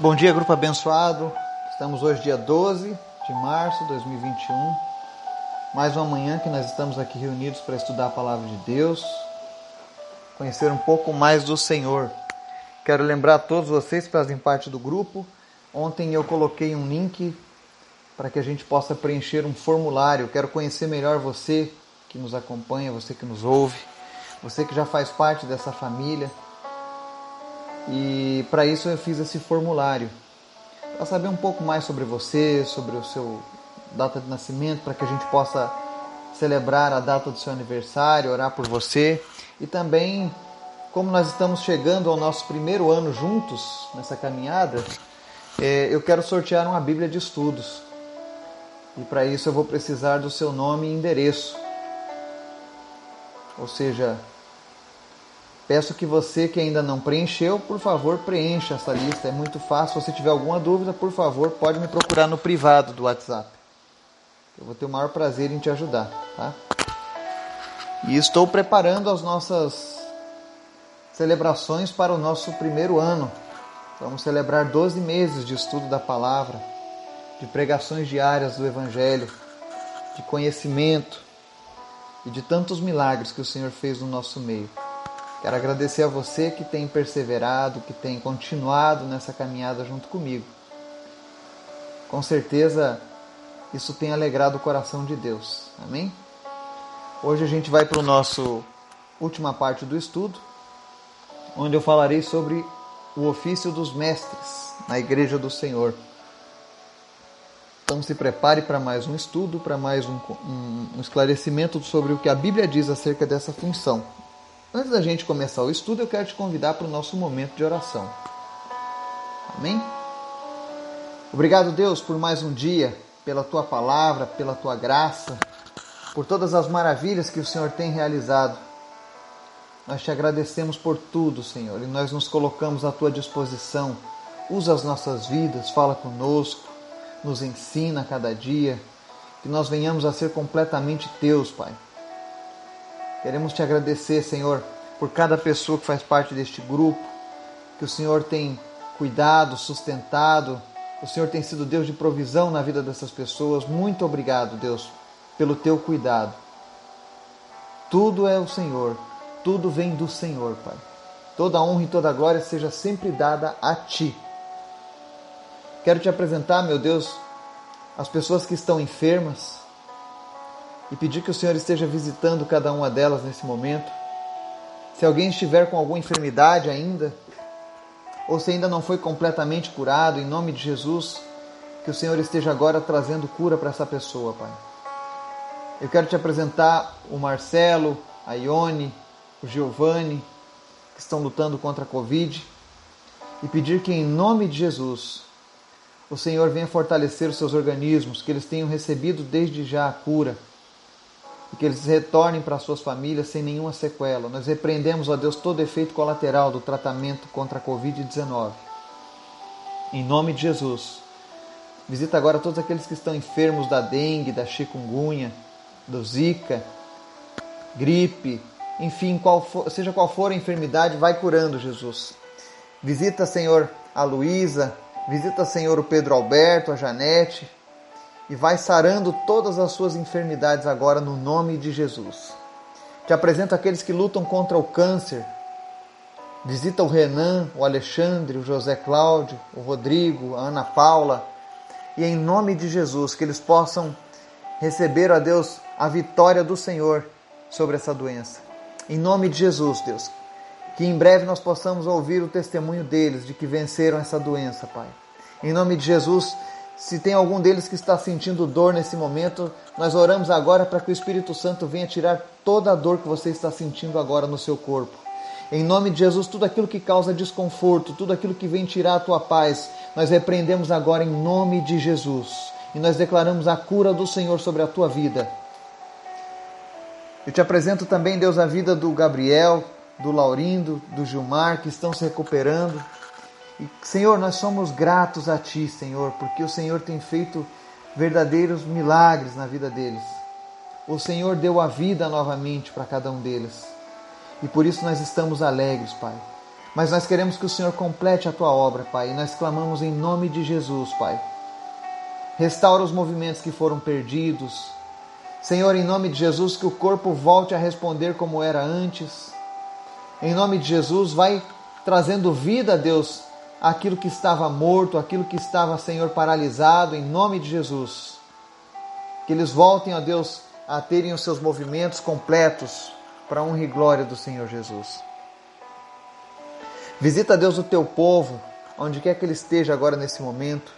Bom dia, grupo abençoado. Estamos hoje, dia 12 de março de 2021. Mais uma manhã que nós estamos aqui reunidos para estudar a palavra de Deus, conhecer um pouco mais do Senhor. Quero lembrar a todos vocês que fazem parte do grupo. Ontem eu coloquei um link para que a gente possa preencher um formulário. Quero conhecer melhor você que nos acompanha, você que nos ouve, você que já faz parte dessa família. E para isso eu fiz esse formulário. Para saber um pouco mais sobre você, sobre o seu data de nascimento, para que a gente possa celebrar a data do seu aniversário, orar por você. E também, como nós estamos chegando ao nosso primeiro ano juntos nessa caminhada, é, eu quero sortear uma Bíblia de estudos. E para isso eu vou precisar do seu nome e endereço. Ou seja, Peço que você que ainda não preencheu, por favor, preencha essa lista. É muito fácil. Se você tiver alguma dúvida, por favor, pode me procurar no privado do WhatsApp. Eu vou ter o maior prazer em te ajudar, tá? E estou preparando as nossas celebrações para o nosso primeiro ano. Vamos celebrar 12 meses de estudo da palavra, de pregações diárias do evangelho, de conhecimento e de tantos milagres que o Senhor fez no nosso meio. Quero agradecer a você que tem perseverado, que tem continuado nessa caminhada junto comigo. Com certeza isso tem alegrado o coração de Deus. Amém? Hoje a gente vai para o nosso última parte do estudo, onde eu falarei sobre o ofício dos mestres na igreja do Senhor. Então se prepare para mais um estudo, para mais um, um, um esclarecimento sobre o que a Bíblia diz acerca dessa função. Antes da gente começar o estudo, eu quero te convidar para o nosso momento de oração. Amém? Obrigado, Deus, por mais um dia, pela tua palavra, pela tua graça, por todas as maravilhas que o Senhor tem realizado. Nós te agradecemos por tudo, Senhor, e nós nos colocamos à tua disposição. Usa as nossas vidas, fala conosco, nos ensina a cada dia, que nós venhamos a ser completamente teus, Pai Queremos te agradecer, Senhor, por cada pessoa que faz parte deste grupo, que o Senhor tem cuidado, sustentado, o Senhor tem sido Deus de provisão na vida dessas pessoas. Muito obrigado, Deus, pelo teu cuidado. Tudo é o Senhor, tudo vem do Senhor, Pai. Toda honra e toda glória seja sempre dada a Ti. Quero te apresentar, meu Deus, as pessoas que estão enfermas, e pedir que o Senhor esteja visitando cada uma delas nesse momento. Se alguém estiver com alguma enfermidade ainda, ou se ainda não foi completamente curado, em nome de Jesus, que o Senhor esteja agora trazendo cura para essa pessoa, Pai. Eu quero te apresentar o Marcelo, a Ione, o Giovanni, que estão lutando contra a Covid, e pedir que, em nome de Jesus, o Senhor venha fortalecer os seus organismos, que eles tenham recebido desde já a cura e que eles retornem para suas famílias sem nenhuma sequela. Nós repreendemos, ó Deus, todo efeito colateral do tratamento contra a Covid-19. Em nome de Jesus. Visita agora todos aqueles que estão enfermos da dengue, da chikungunya, do zika, gripe, enfim, qual for, seja qual for a enfermidade, vai curando, Jesus. Visita, Senhor, a Luísa, visita, Senhor, o Pedro Alberto, a Janete, e vai sarando todas as suas enfermidades agora no nome de Jesus. Te apresento aqueles que lutam contra o câncer. Visita o Renan, o Alexandre, o José Cláudio, o Rodrigo, a Ana Paula. E em nome de Jesus, que eles possam receber, a Deus, a vitória do Senhor sobre essa doença. Em nome de Jesus, Deus. Que em breve nós possamos ouvir o testemunho deles de que venceram essa doença, Pai. Em nome de Jesus, se tem algum deles que está sentindo dor nesse momento, nós oramos agora para que o Espírito Santo venha tirar toda a dor que você está sentindo agora no seu corpo. Em nome de Jesus, tudo aquilo que causa desconforto, tudo aquilo que vem tirar a tua paz, nós repreendemos agora em nome de Jesus. E nós declaramos a cura do Senhor sobre a tua vida. Eu te apresento também, Deus, a vida do Gabriel, do Laurindo, do Gilmar, que estão se recuperando. E, Senhor, nós somos gratos a Ti, Senhor, porque o Senhor tem feito verdadeiros milagres na vida deles. O Senhor deu a vida novamente para cada um deles. E por isso nós estamos alegres, Pai. Mas nós queremos que o Senhor complete a tua obra, Pai, e nós clamamos em nome de Jesus, Pai. Restaura os movimentos que foram perdidos. Senhor, em nome de Jesus, que o corpo volte a responder como era antes. Em nome de Jesus, vai trazendo vida, Deus, aquilo que estava morto, aquilo que estava, Senhor, paralisado, em nome de Jesus. Que eles voltem, ó Deus, a terem os seus movimentos completos para a honra e glória do Senhor Jesus. Visita, Deus, o teu povo, onde quer que ele esteja agora nesse momento,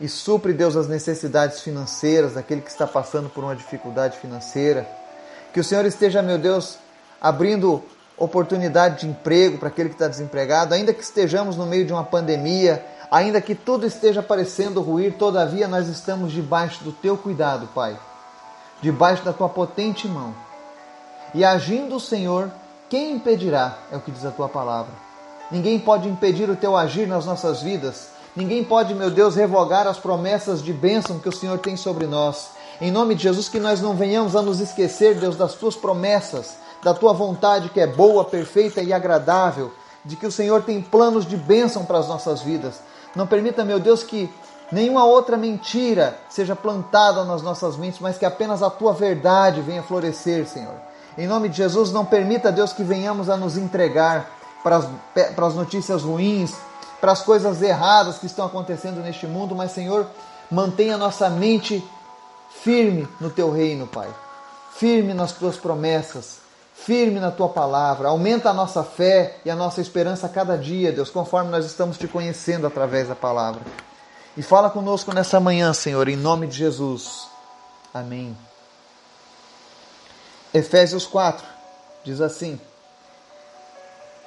e supre, Deus, as necessidades financeiras daquele que está passando por uma dificuldade financeira. Que o Senhor esteja, meu Deus, abrindo oportunidade de emprego para aquele que está desempregado, ainda que estejamos no meio de uma pandemia, ainda que tudo esteja parecendo ruir, todavia nós estamos debaixo do teu cuidado, Pai, debaixo da tua potente mão. E agindo o Senhor, quem impedirá? É o que diz a tua palavra. Ninguém pode impedir o teu agir nas nossas vidas. Ninguém pode, meu Deus, revogar as promessas de bênção que o Senhor tem sobre nós. Em nome de Jesus, que nós não venhamos a nos esquecer, Deus, das tuas promessas, da tua vontade que é boa, perfeita e agradável, de que o Senhor tem planos de bênção para as nossas vidas. Não permita, meu Deus, que nenhuma outra mentira seja plantada nas nossas mentes, mas que apenas a tua verdade venha florescer, Senhor. Em nome de Jesus, não permita, Deus, que venhamos a nos entregar para as, para as notícias ruins, para as coisas erradas que estão acontecendo neste mundo, mas, Senhor, mantenha nossa mente firme no teu reino, Pai. Firme nas tuas promessas, firme na tua palavra. Aumenta a nossa fé e a nossa esperança a cada dia, Deus, conforme nós estamos te conhecendo através da palavra. E fala conosco nessa manhã, Senhor, em nome de Jesus. Amém. Efésios 4 diz assim: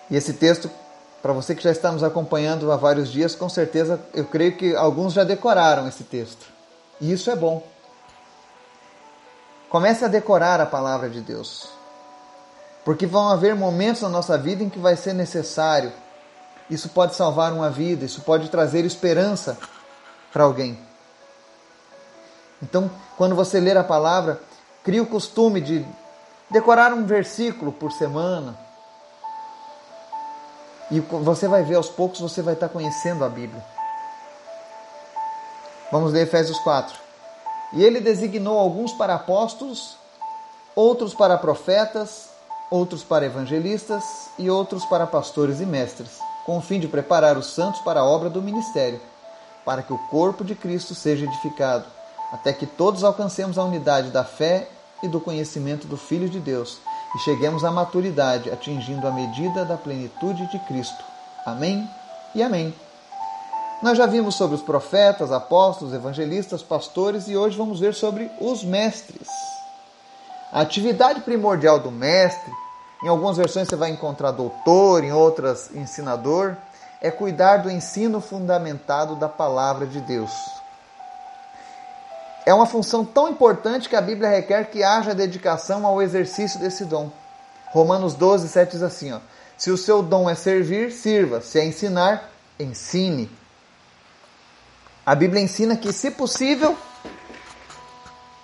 e esse texto, para você que já está nos acompanhando há vários dias, com certeza eu creio que alguns já decoraram esse texto. E isso é bom. Comece a decorar a palavra de Deus. Porque vão haver momentos na nossa vida em que vai ser necessário. Isso pode salvar uma vida, isso pode trazer esperança para alguém. Então, quando você ler a palavra, crie o costume de decorar um versículo por semana, e você vai ver aos poucos, você vai estar conhecendo a Bíblia. Vamos ler Efésios 4. E ele designou alguns para apóstolos, outros para profetas, outros para evangelistas e outros para pastores e mestres, com o fim de preparar os santos para a obra do ministério, para que o corpo de Cristo seja edificado, até que todos alcancemos a unidade da fé e do conhecimento do Filho de Deus e cheguemos à maturidade, atingindo a medida da plenitude de Cristo. Amém e amém. Nós já vimos sobre os profetas, apóstolos, evangelistas, pastores e hoje vamos ver sobre os mestres. A atividade primordial do mestre, em algumas versões você vai encontrar doutor, em outras ensinador, é cuidar do ensino fundamentado da palavra de Deus é uma função tão importante que a Bíblia requer que haja dedicação ao exercício desse dom. Romanos 12, 7 diz assim: ó, Se o seu dom é servir, sirva. Se é ensinar, ensine. A Bíblia ensina que, se possível,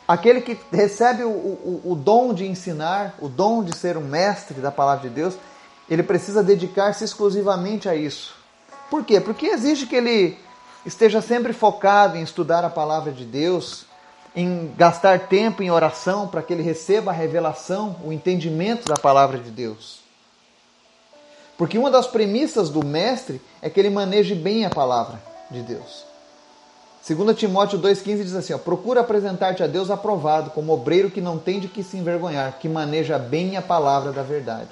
aquele que recebe o, o, o dom de ensinar, o dom de ser um mestre da palavra de Deus, ele precisa dedicar-se exclusivamente a isso. Por quê? Porque exige que ele esteja sempre focado em estudar a palavra de Deus, em gastar tempo em oração para que ele receba a revelação, o entendimento da palavra de Deus. Porque uma das premissas do mestre é que ele maneje bem a palavra de Deus. 2 Timóteo 2,15 diz assim: ó, Procura apresentar-te a Deus aprovado, como obreiro que não tem de que se envergonhar, que maneja bem a palavra da verdade.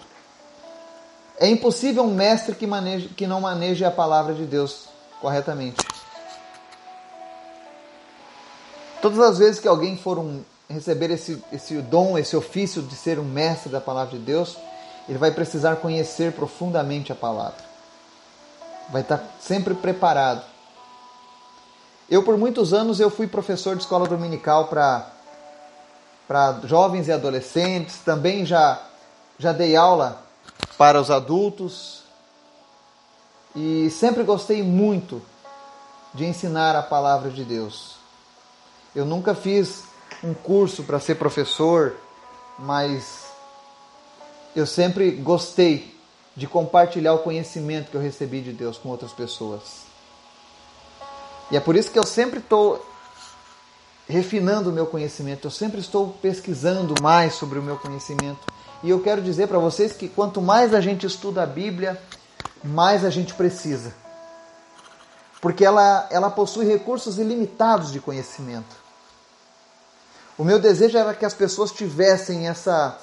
É impossível um mestre que, maneje, que não maneje a palavra de Deus corretamente. Todas as vezes que alguém for um, receber esse, esse dom, esse ofício de ser um mestre da palavra de Deus, ele vai precisar conhecer profundamente a palavra. Vai estar sempre preparado. Eu, por muitos anos, eu fui professor de escola dominical para para jovens e adolescentes, também já, já dei aula para os adultos e sempre gostei muito de ensinar a palavra de Deus. Eu nunca fiz um curso para ser professor, mas eu sempre gostei de compartilhar o conhecimento que eu recebi de Deus com outras pessoas. E é por isso que eu sempre estou refinando o meu conhecimento, eu sempre estou pesquisando mais sobre o meu conhecimento. E eu quero dizer para vocês que quanto mais a gente estuda a Bíblia, mais a gente precisa. Porque ela, ela possui recursos ilimitados de conhecimento. O meu desejo era que as pessoas tivessem essa,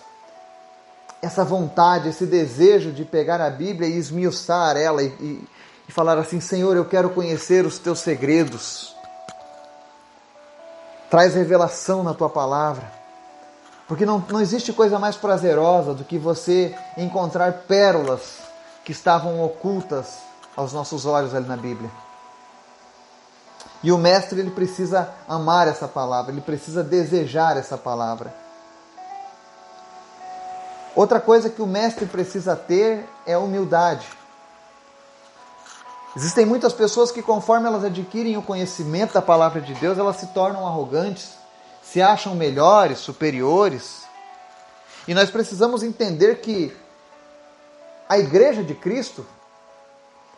essa vontade, esse desejo de pegar a Bíblia e esmiuçar ela e, e, e falar assim: Senhor, eu quero conhecer os teus segredos. Traz revelação na tua palavra. Porque não, não existe coisa mais prazerosa do que você encontrar pérolas que estavam ocultas aos nossos olhos ali na Bíblia. E o mestre ele precisa amar essa palavra, ele precisa desejar essa palavra. Outra coisa que o mestre precisa ter é humildade. Existem muitas pessoas que, conforme elas adquirem o conhecimento da palavra de Deus, elas se tornam arrogantes, se acham melhores, superiores. E nós precisamos entender que a igreja de Cristo,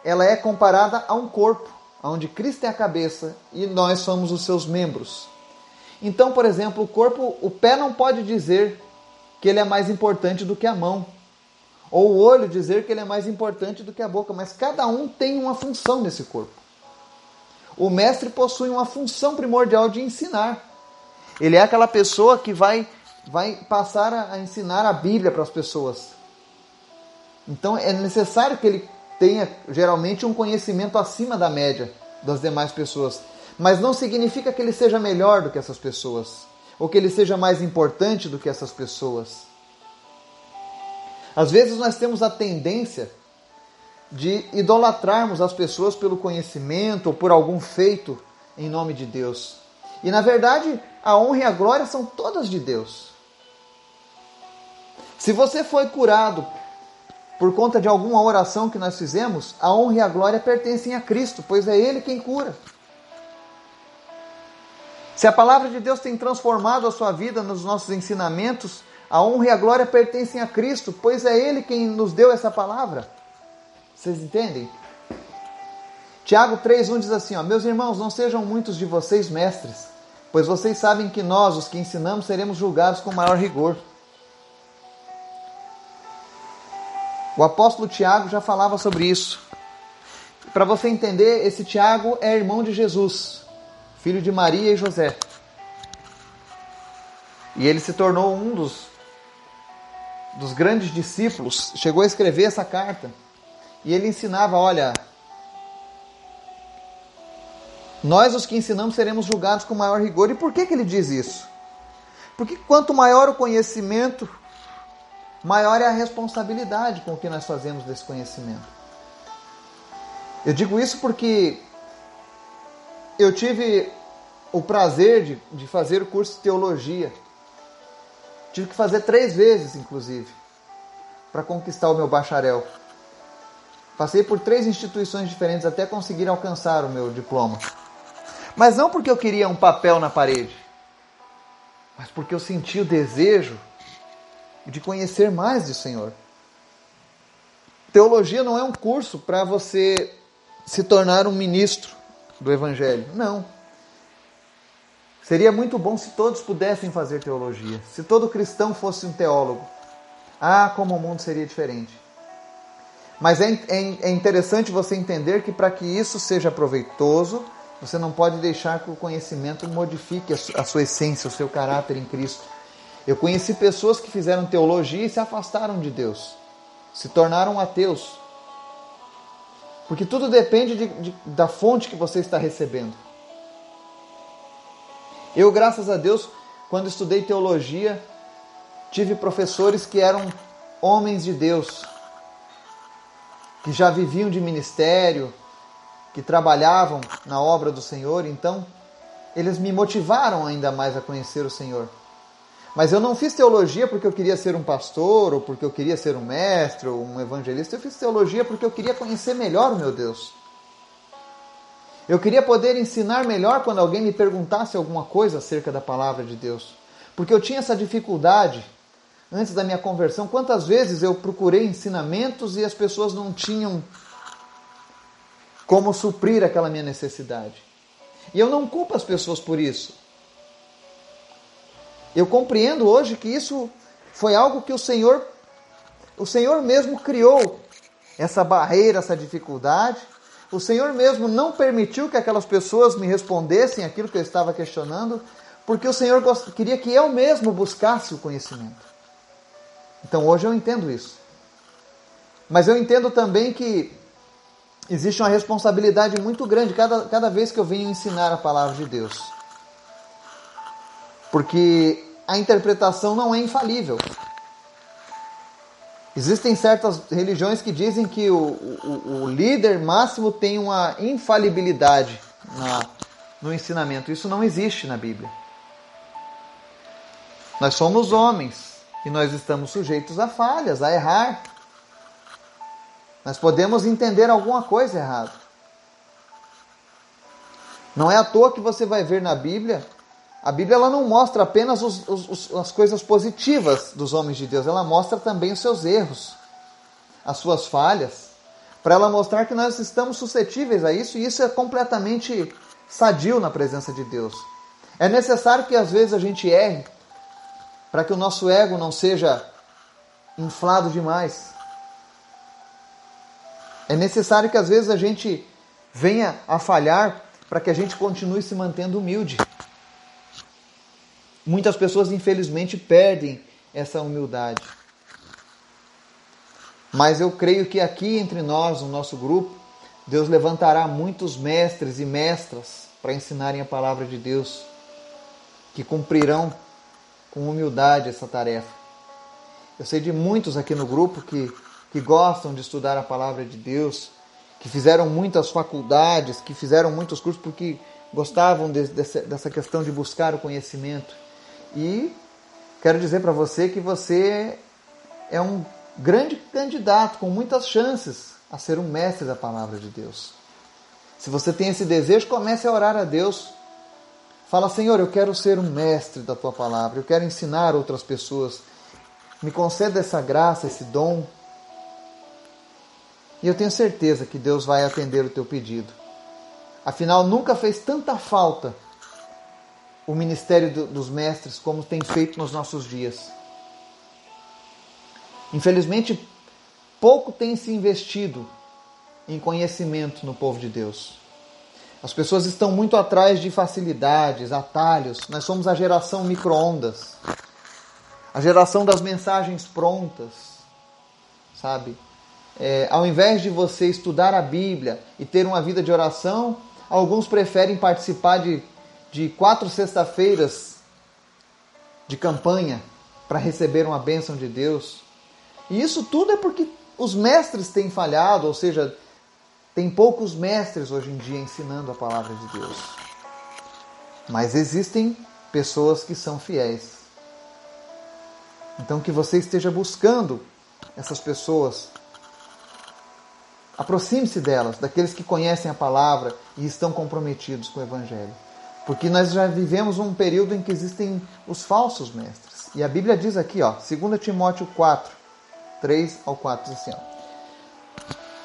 ela é comparada a um corpo, onde Cristo é a cabeça e nós somos os seus membros. Então, por exemplo, o corpo, o pé não pode dizer que ele é mais importante do que a mão ou o olho dizer que ele é mais importante do que a boca, mas cada um tem uma função nesse corpo. O mestre possui uma função primordial de ensinar. Ele é aquela pessoa que vai, vai passar a ensinar a Bíblia para as pessoas. Então é necessário que ele tenha geralmente um conhecimento acima da média das demais pessoas. Mas não significa que ele seja melhor do que essas pessoas, ou que ele seja mais importante do que essas pessoas. Às vezes nós temos a tendência de idolatrarmos as pessoas pelo conhecimento ou por algum feito em nome de Deus. E na verdade, a honra e a glória são todas de Deus. Se você foi curado por conta de alguma oração que nós fizemos, a honra e a glória pertencem a Cristo, pois é Ele quem cura. Se a palavra de Deus tem transformado a sua vida nos nossos ensinamentos, a honra e a glória pertencem a Cristo, pois é Ele quem nos deu essa palavra. Vocês entendem? Tiago 3,1 diz assim: ó, Meus irmãos, não sejam muitos de vocês mestres, pois vocês sabem que nós, os que ensinamos, seremos julgados com maior rigor. O apóstolo Tiago já falava sobre isso. Para você entender, esse Tiago é irmão de Jesus, filho de Maria e José. E ele se tornou um dos dos grandes discípulos, chegou a escrever essa carta. E ele ensinava: olha, nós os que ensinamos seremos julgados com maior rigor. E por que, que ele diz isso? Porque quanto maior o conhecimento, maior é a responsabilidade com o que nós fazemos desse conhecimento. Eu digo isso porque eu tive o prazer de, de fazer o curso de teologia Tive que fazer três vezes, inclusive, para conquistar o meu bacharel. Passei por três instituições diferentes até conseguir alcançar o meu diploma. Mas não porque eu queria um papel na parede, mas porque eu senti o desejo de conhecer mais do Senhor. Teologia não é um curso para você se tornar um ministro do Evangelho. Não. Seria muito bom se todos pudessem fazer teologia, se todo cristão fosse um teólogo. Ah, como o mundo seria diferente. Mas é, é, é interessante você entender que para que isso seja proveitoso, você não pode deixar que o conhecimento modifique a sua essência, o seu caráter em Cristo. Eu conheci pessoas que fizeram teologia e se afastaram de Deus, se tornaram ateus. Porque tudo depende de, de, da fonte que você está recebendo. Eu, graças a Deus, quando estudei teologia, tive professores que eram homens de Deus, que já viviam de ministério, que trabalhavam na obra do Senhor, então eles me motivaram ainda mais a conhecer o Senhor. Mas eu não fiz teologia porque eu queria ser um pastor, ou porque eu queria ser um mestre, ou um evangelista. Eu fiz teologia porque eu queria conhecer melhor o meu Deus. Eu queria poder ensinar melhor quando alguém me perguntasse alguma coisa acerca da palavra de Deus. Porque eu tinha essa dificuldade antes da minha conversão, quantas vezes eu procurei ensinamentos e as pessoas não tinham como suprir aquela minha necessidade. E eu não culpo as pessoas por isso. Eu compreendo hoje que isso foi algo que o Senhor, o Senhor mesmo criou essa barreira, essa dificuldade. O Senhor mesmo não permitiu que aquelas pessoas me respondessem aquilo que eu estava questionando, porque o Senhor queria que eu mesmo buscasse o conhecimento. Então hoje eu entendo isso. Mas eu entendo também que existe uma responsabilidade muito grande cada, cada vez que eu venho ensinar a palavra de Deus. Porque a interpretação não é infalível. Existem certas religiões que dizem que o, o, o líder máximo tem uma infalibilidade na, no ensinamento. Isso não existe na Bíblia. Nós somos homens e nós estamos sujeitos a falhas, a errar. Nós podemos entender alguma coisa errada. Não é à toa que você vai ver na Bíblia, a Bíblia ela não mostra apenas os, os, as coisas positivas dos homens de Deus, ela mostra também os seus erros, as suas falhas, para ela mostrar que nós estamos suscetíveis a isso e isso é completamente sadio na presença de Deus. É necessário que às vezes a gente erre para que o nosso ego não seja inflado demais. É necessário que às vezes a gente venha a falhar para que a gente continue se mantendo humilde. Muitas pessoas, infelizmente, perdem essa humildade. Mas eu creio que aqui entre nós, no nosso grupo, Deus levantará muitos mestres e mestras para ensinarem a palavra de Deus, que cumprirão com humildade essa tarefa. Eu sei de muitos aqui no grupo que que gostam de estudar a palavra de Deus, que fizeram muitas faculdades, que fizeram muitos cursos porque gostavam de, de, dessa questão de buscar o conhecimento. E quero dizer para você que você é um grande candidato com muitas chances a ser um mestre da palavra de Deus. Se você tem esse desejo, comece a orar a Deus. Fala, Senhor, eu quero ser um mestre da tua palavra, eu quero ensinar outras pessoas. Me conceda essa graça, esse dom, e eu tenho certeza que Deus vai atender o teu pedido. Afinal, nunca fez tanta falta o ministério do, dos mestres como tem feito nos nossos dias. Infelizmente, pouco tem se investido em conhecimento no povo de Deus. As pessoas estão muito atrás de facilidades, atalhos. Nós somos a geração micro-ondas, a geração das mensagens prontas, sabe? é, ao invés de você estudar a Bíblia e ter uma vida de oração, alguns preferem participar de, de quatro sexta-feiras de campanha para receber uma bênção de Deus. E isso tudo é porque os mestres têm falhado, ou seja, tem poucos mestres hoje em dia ensinando a palavra de Deus. Mas existem pessoas que são fiéis. Então que você esteja buscando essas pessoas Aproxime-se delas, daqueles que conhecem a palavra e estão comprometidos com o Evangelho. Porque nós já vivemos um período em que existem os falsos mestres. E a Bíblia diz aqui, ó, 2 Timóteo 4, 3 ao 4, diz assim, ó,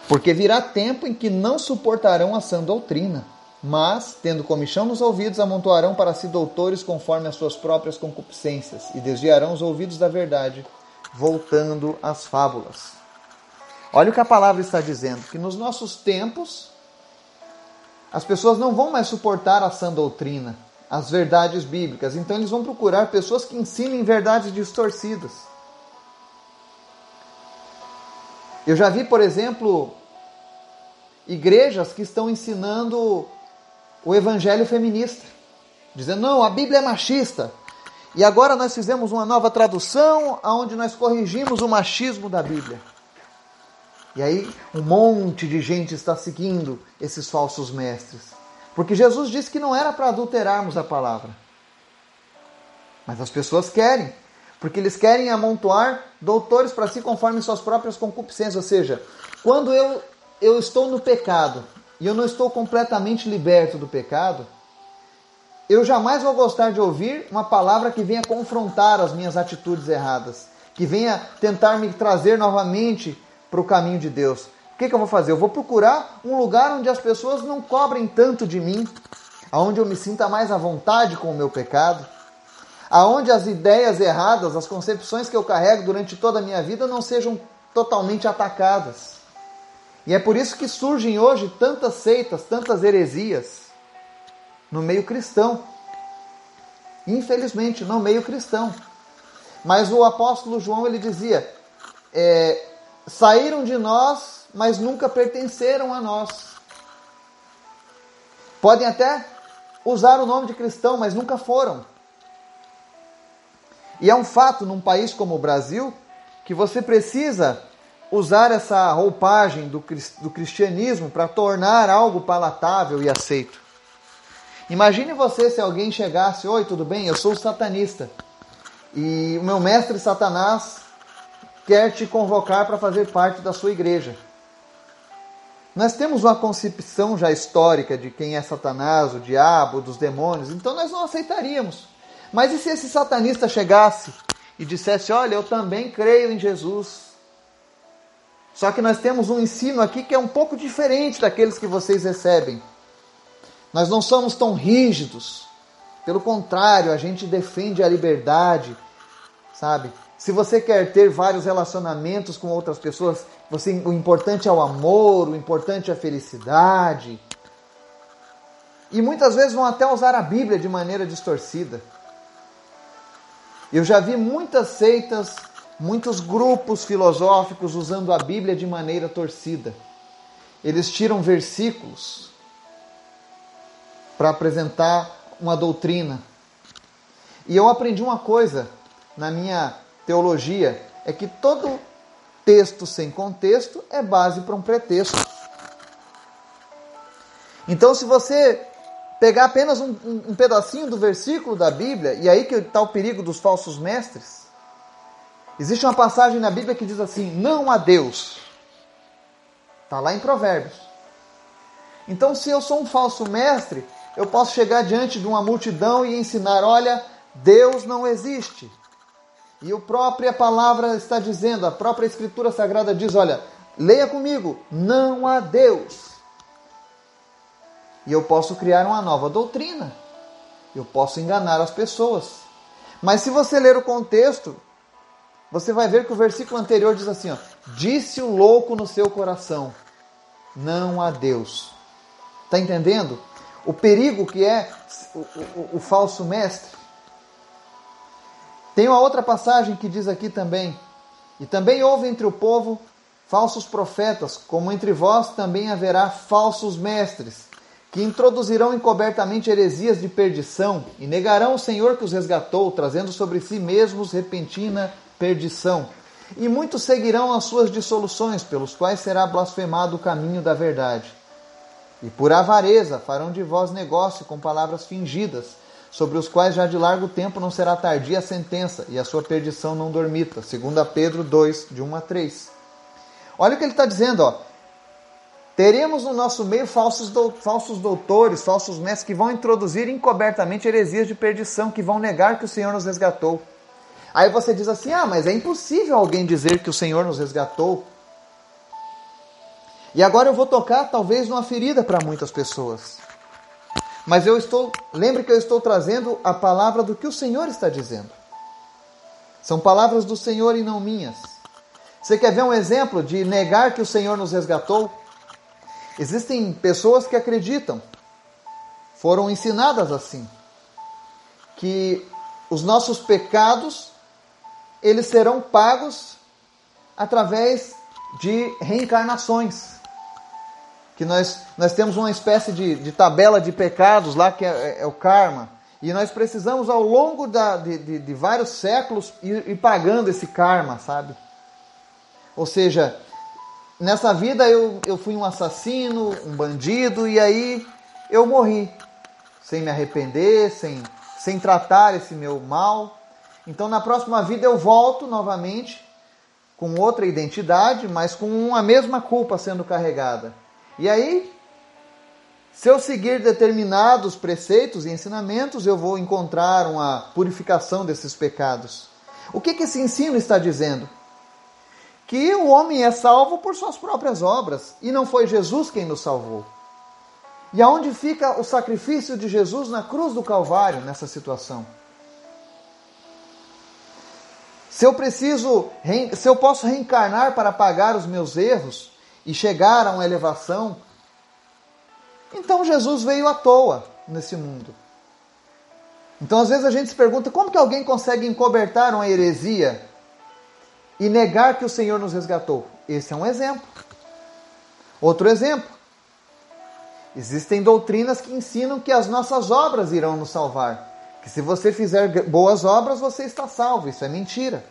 Porque virá tempo em que não suportarão a sã doutrina, mas, tendo comichão nos ouvidos, amontoarão para si doutores conforme as suas próprias concupiscências, e desviarão os ouvidos da verdade, voltando às fábulas. Olha o que a palavra está dizendo: que nos nossos tempos as pessoas não vão mais suportar a sã doutrina, as verdades bíblicas, então eles vão procurar pessoas que ensinem verdades distorcidas. Eu já vi, por exemplo, igrejas que estão ensinando o evangelho feminista, dizendo: não, a Bíblia é machista. E agora nós fizemos uma nova tradução onde nós corrigimos o machismo da Bíblia. E aí um monte de gente está seguindo esses falsos mestres. Porque Jesus disse que não era para adulterarmos a palavra. Mas as pessoas querem. Porque eles querem amontoar doutores para si conforme suas próprias concupiscências. Ou seja, quando eu, eu estou no pecado e eu não estou completamente liberto do pecado, eu jamais vou gostar de ouvir uma palavra que venha confrontar as minhas atitudes erradas que venha tentar me trazer novamente para o caminho de Deus. O que, que eu vou fazer? Eu vou procurar um lugar onde as pessoas não cobrem tanto de mim, aonde eu me sinta mais à vontade com o meu pecado, aonde as ideias erradas, as concepções que eu carrego durante toda a minha vida não sejam totalmente atacadas. E é por isso que surgem hoje tantas seitas, tantas heresias no meio cristão. Infelizmente, no meio cristão. Mas o apóstolo João ele dizia: é, saíram de nós, mas nunca pertenceram a nós. Podem até usar o nome de cristão, mas nunca foram. E é um fato num país como o Brasil que você precisa usar essa roupagem do, do cristianismo para tornar algo palatável e aceito. Imagine você se alguém chegasse: Oi, tudo bem? Eu sou satanista. E o meu mestre Satanás quer te convocar para fazer parte da sua igreja. Nós temos uma concepção já histórica de quem é Satanás, o diabo, dos demônios, então nós não aceitaríamos. Mas e se esse satanista chegasse e dissesse: Olha, eu também creio em Jesus. Só que nós temos um ensino aqui que é um pouco diferente daqueles que vocês recebem. Nós não somos tão rígidos. Pelo contrário, a gente defende a liberdade, sabe? Se você quer ter vários relacionamentos com outras pessoas, você, o importante é o amor, o importante é a felicidade. E muitas vezes vão até usar a Bíblia de maneira distorcida. Eu já vi muitas seitas, muitos grupos filosóficos usando a Bíblia de maneira torcida. Eles tiram versículos para apresentar uma doutrina. E eu aprendi uma coisa na minha teologia, é que todo texto sem contexto é base para um pretexto. Então, se você pegar apenas um, um, pedacinho do versículo da Bíblia, e aí que está o perigo dos falsos mestres, existe uma passagem na Bíblia que diz assim: não há Deus. Está lá em Provérbios. Então, se eu sou um falso mestre, eu posso chegar diante de uma multidão e ensinar: olha, Deus não existe. E a própria palavra está dizendo, a própria Escritura Sagrada diz: olha, leia comigo, não há Deus. E eu posso criar uma nova doutrina. Eu posso enganar as pessoas. Mas se você ler o contexto, você vai ver que o versículo anterior diz assim: ó, Disse o louco no seu coração: Não há Deus. Está entendendo? o perigo que é o, o, o falso mestre. Tem uma outra passagem que diz aqui também: E também houve entre o povo falsos profetas, como entre vós também haverá falsos mestres, que introduzirão encobertamente heresias de perdição e negarão o Senhor que os resgatou, trazendo sobre si mesmos repentina perdição. E muitos seguirão as suas dissoluções, pelos quais será blasfemado o caminho da verdade. E por avareza farão de vós negócio com palavras fingidas, sobre os quais já de largo tempo não será tardia a sentença, e a sua perdição não dormita. 2 Pedro 2, de 1 a 3. Olha o que ele está dizendo, ó. Teremos no nosso meio falsos, do, falsos doutores, falsos mestres, que vão introduzir encobertamente heresias de perdição, que vão negar que o Senhor nos resgatou. Aí você diz assim: ah, mas é impossível alguém dizer que o Senhor nos resgatou. E agora eu vou tocar talvez numa ferida para muitas pessoas. Mas eu estou, lembre que eu estou trazendo a palavra do que o Senhor está dizendo. São palavras do Senhor e não minhas. Você quer ver um exemplo de negar que o Senhor nos resgatou? Existem pessoas que acreditam, foram ensinadas assim, que os nossos pecados eles serão pagos através de reencarnações que nós, nós temos uma espécie de, de tabela de pecados lá, que é, é, é o karma. E nós precisamos, ao longo da, de, de, de, vários séculos, ir, ir, pagando esse karma, sabe? Ou seja, nessa vida eu, eu fui um assassino, um bandido, e aí eu morri, sem me arrepender, sem, sem tratar esse meu mal. Então, na próxima vida eu volto novamente, com outra identidade, mas com a mesma culpa sendo carregada. E aí, se eu seguir determinados preceitos e ensinamentos, eu vou encontrar uma purificação desses pecados. O que, que esse ensino está dizendo? Que o homem é salvo por suas próprias obras e não foi Jesus quem nos salvou. E aonde fica o sacrifício de Jesus na cruz do Calvário nessa situação? Se eu preciso, se eu posso reencarnar para pagar os meus erros e chegar a uma elevação, então Jesus veio à toa nesse mundo. Então às vezes a gente se pergunta como que alguém consegue encobertar uma heresia e negar que o Senhor nos resgatou? Esse é um exemplo. Outro exemplo. Existem doutrinas que ensinam que as nossas obras irão nos salvar. Que se você fizer boas obras, você está salvo. Isso é mentira.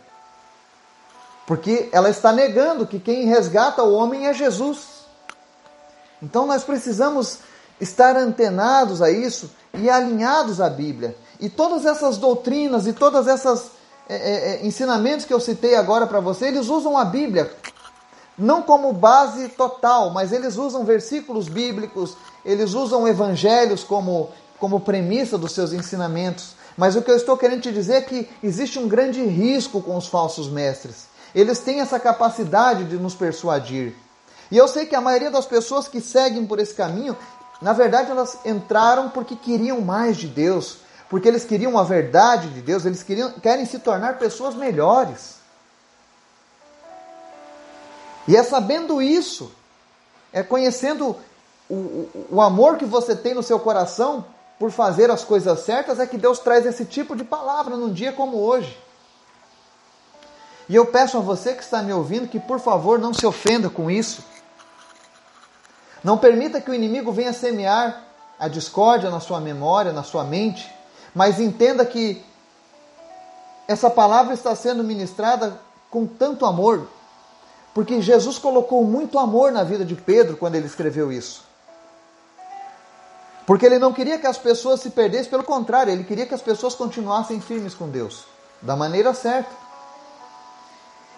Porque ela está negando que quem resgata o homem é Jesus. Então nós precisamos estar antenados a isso e alinhados à Bíblia. E todas essas doutrinas e todas essas é, é, é ensinamentos que eu citei agora para você, eles usam a Bíblia não como base total, mas eles usam versículos bíblicos, eles usam evangelhos como, como premissa dos seus ensinamentos. Mas o que eu estou querendo te dizer é que existe um grande risco com os falsos mestres. Eles têm essa capacidade de nos persuadir. E eu sei que a maioria das pessoas que seguem por esse caminho, na verdade, elas entraram porque queriam mais de Deus, porque eles queriam a verdade de Deus, eles queriam, querem se tornar pessoas melhores. E é sabendo isso, é conhecendo o, o, o amor que você tem no seu coração por fazer as coisas certas, é que Deus traz esse tipo de palavra num dia como hoje. E eu peço a você que está me ouvindo que, por favor, não se ofenda com isso. Não permita que o inimigo venha semear a discórdia na sua memória, na sua mente, mas entenda que essa palavra está sendo ministrada com tanto amor, porque Jesus colocou muito amor na vida de Pedro quando ele escreveu isso. Porque ele não queria que as pessoas se perdessem, pelo contrário, ele queria que as pessoas continuassem firmes com Deus, da maneira certa.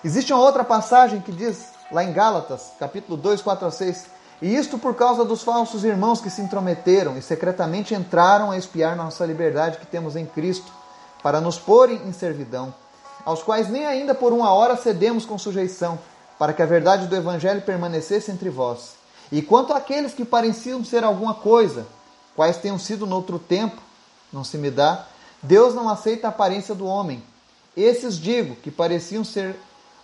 Existe uma outra passagem que diz, lá em Gálatas, capítulo 2, 4 a 6, e isto por causa dos falsos irmãos que se intrometeram e secretamente entraram a espiar nossa liberdade que temos em Cristo, para nos porem em servidão, aos quais nem ainda por uma hora cedemos com sujeição, para que a verdade do Evangelho permanecesse entre vós. E quanto àqueles que pareciam ser alguma coisa, quais tenham sido noutro tempo, não se me dá, Deus não aceita a aparência do homem. Esses digo que pareciam ser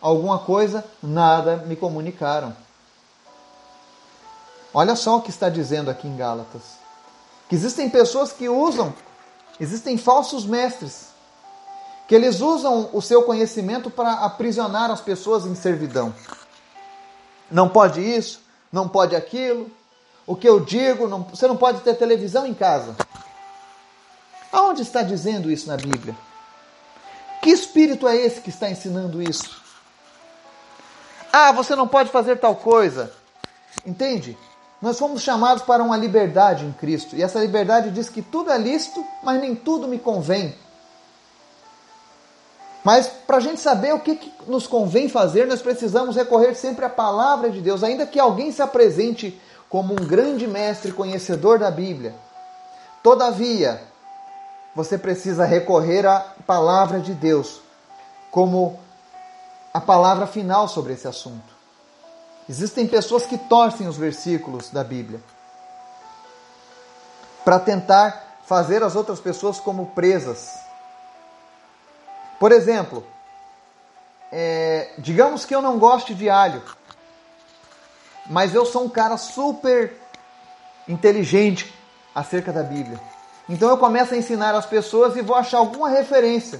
alguma coisa, nada me comunicaram. Olha só o que está dizendo aqui em Gálatas. Que existem pessoas que usam, existem falsos mestres, que eles usam o seu conhecimento para aprisionar as pessoas em servidão. Não pode isso, não pode aquilo. O que eu digo, não, você não pode ter televisão em casa. Aonde está dizendo isso na Bíblia? Que espírito é esse que está ensinando isso? Ah, você não pode fazer tal coisa. Entende? Nós fomos chamados para uma liberdade em Cristo. E essa liberdade diz que tudo é lícito, mas nem tudo me convém. Mas para a gente saber o que, que, nos convém fazer, nós precisamos recorrer sempre à palavra de Deus, ainda que alguém se apresente como um grande mestre conhecedor da Bíblia. Todavia, você precisa recorrer à palavra de Deus como a palavra final sobre esse assunto. Existem pessoas que torcem os versículos da Bíblia para tentar fazer as outras pessoas como presas. Por exemplo, é, digamos que eu não goste de alho, mas eu sou um cara super inteligente acerca da Bíblia. Então eu começo a ensinar as pessoas e vou achar alguma referência.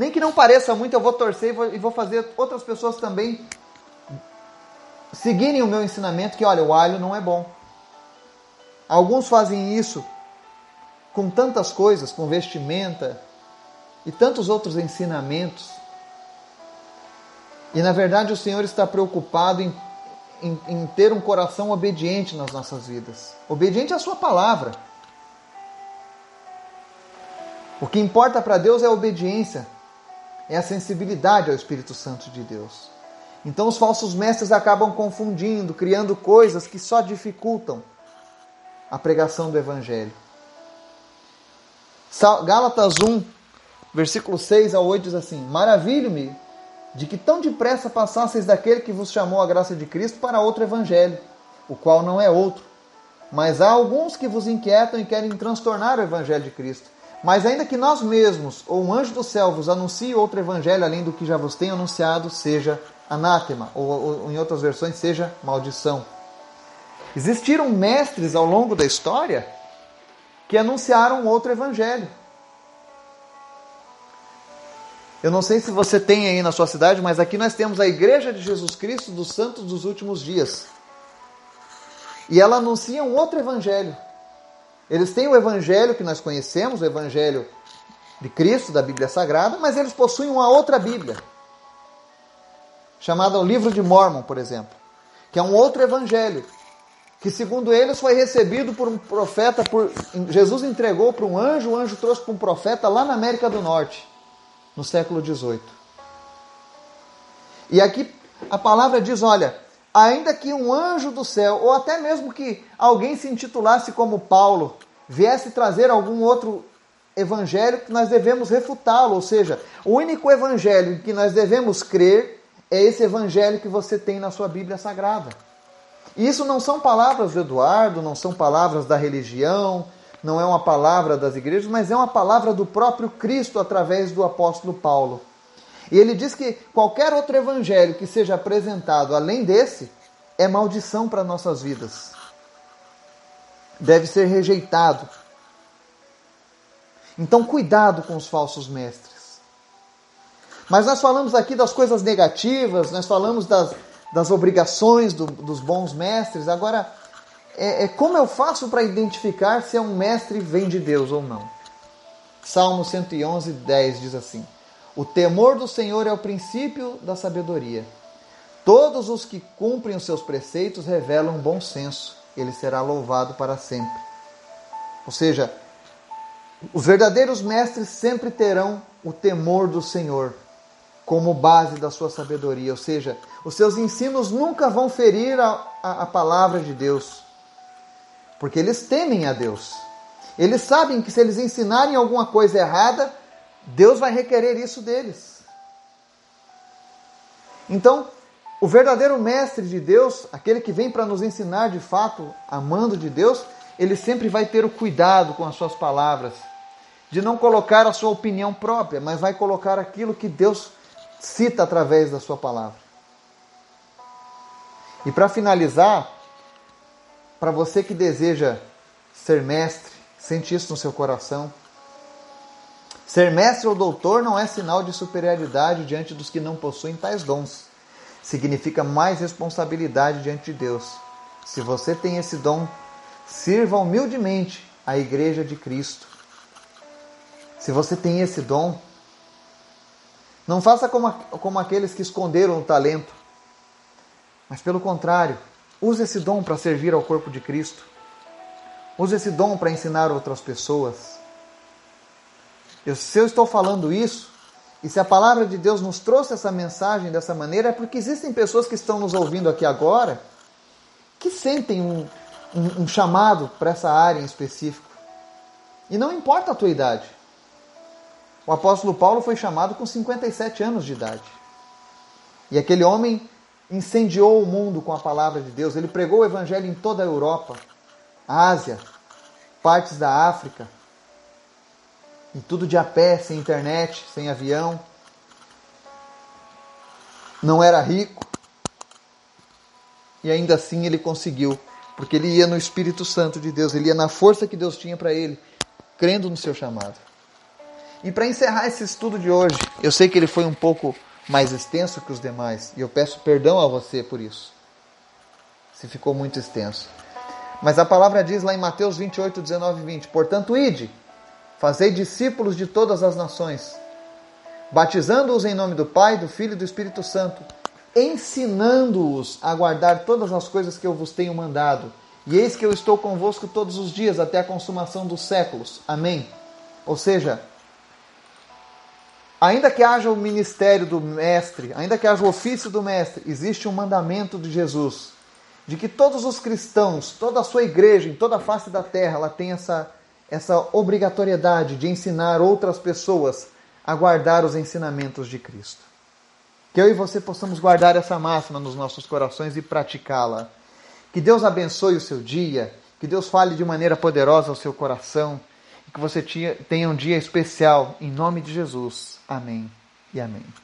Nem que não pareça muito, eu vou torcer e vou, fazer outras pessoas também seguirem o meu ensinamento que, olha, o alho não é bom. Alguns fazem isso com tantas coisas, com vestimenta e tantos outros ensinamentos. E na verdade o Senhor está preocupado em, em, em ter um coração obediente nas nossas vidas obediente à Sua palavra. O que importa para Deus é a obediência, é a sensibilidade ao Espírito Santo de Deus. Então os falsos mestres acabam confundindo, criando coisas que só dificultam a pregação do Evangelho. Gálatas 1, versículo 6 ao 8 diz assim: Maravilho-me de que tão depressa passasseis daquele que vos chamou a graça de Cristo para outro evangelho, o qual não é outro. Mas há alguns que vos inquietam e querem transtornar o evangelho de Cristo. Mas ainda que nós mesmos, ou um anjo do céu, vos anuncie outro evangelho além do que já vos tenho anunciado, seja anátema, ou, ou em outras versões, seja maldição. Existiram mestres ao longo da história que anunciaram outro evangelho. Eu não sei se você tem aí na sua cidade, mas aqui nós temos a Igreja de Jesus Cristo dos Santos dos Últimos Dias. E ela anuncia um outro evangelho. Eles têm o evangelho que nós conhecemos, o evangelho de Cristo, da Bíblia Sagrada, mas eles possuem uma outra Bíblia, chamada o Livro de Mormon, por exemplo, que é um outro evangelho, que segundo eles foi recebido por um profeta, por Jesus entregou para um anjo, o anjo trouxe para um profeta lá na América do Norte no século XVIII. E aqui a palavra diz: olha, ainda que um anjo do céu, ou até mesmo que alguém se intitulasse como Paulo, viesse trazer algum outro evangelho que nós devemos refutá-lo, ou seja, o único evangelho que nós devemos crer é esse evangelho que você tem na sua Bíblia Sagrada. E isso não são palavras do Eduardo, não são palavras da religião, não é uma palavra das igrejas, mas é uma palavra do próprio Cristo através do apóstolo Paulo. E ele diz que qualquer outro evangelho que seja apresentado além desse é maldição para nossas vidas. Deve ser rejeitado. Então, cuidado com os falsos mestres. Mas nós falamos aqui das coisas negativas, nós falamos das, das obrigações do, dos bons mestres. Agora, é, é como eu faço para identificar se é um mestre vem de Deus ou não? Salmo 111, 10 diz assim: O temor do Senhor é o princípio da sabedoria. Todos os que cumprem os seus preceitos revelam bom senso. Ele será louvado para sempre. Ou seja, os verdadeiros mestres sempre terão o temor do Senhor como base da sua sabedoria. Ou seja, os seus ensinos nunca vão ferir a, a, a palavra de Deus porque eles temem a Deus. Eles sabem que se eles ensinarem alguma coisa errada, Deus vai requerer isso deles. Então, o verdadeiro mestre de Deus, aquele que vem para nos ensinar de fato, amando de Deus, ele sempre vai ter o cuidado com as suas palavras, de não colocar a sua opinião própria, mas vai colocar aquilo que Deus cita através da sua palavra. E para finalizar, para você que deseja ser mestre, sente isso no seu coração. Ser mestre ou doutor não é sinal de superioridade diante dos que não possuem tais dons. Significa mais responsabilidade diante de Deus. Se você tem esse dom, sirva humildemente a igreja de Cristo. Se você tem esse dom, não faça como, como aqueles que esconderam o talento, mas pelo contrário, Use esse dom para servir ao corpo de Cristo. Use esse dom para ensinar outras pessoas. Eu, se eu estou falando isso, e se a palavra de Deus nos trouxe essa mensagem dessa maneira, é porque existem pessoas que estão nos ouvindo aqui agora que sentem um, um, um chamado para essa área em específico. E não importa a tua idade. O apóstolo Paulo foi chamado com 57 anos de idade. E aquele homem incendiou o mundo com a palavra de Deus. Ele pregou o evangelho em toda a Europa, Ásia, partes da África. E tudo de a pé, sem internet, sem avião. Não era rico. E ainda assim ele conseguiu, porque ele ia no Espírito Santo de Deus, ele ia na força que Deus tinha para ele, crendo no seu chamado. E para encerrar esse estudo de hoje, eu sei que ele foi um pouco mais extenso que os demais, e eu peço perdão a você por isso, se ficou muito extenso. Mas a palavra diz lá em Mateus 28, 19 e 20: Portanto, ide, fazei discípulos de todas as nações, batizando-os em nome do Pai, do Filho e do Espírito Santo, ensinando-os a guardar todas as coisas que eu vos tenho mandado. E eis que eu estou convosco todos os dias até a consumação dos séculos. Amém. Ou seja, Ainda que haja o ministério do mestre, ainda que haja o ofício do mestre, existe um mandamento de Jesus de que todos os cristãos, toda a sua igreja, em toda a face da terra, ela tem essa, essa obrigatoriedade de ensinar outras pessoas a guardar os ensinamentos de Cristo. Que eu e você possamos guardar essa máxima nos nossos corações e praticá-la. Que Deus abençoe o seu dia, que Deus fale de maneira poderosa ao seu coração e que você tenha um dia especial. Em nome de Jesus. Amém e amém.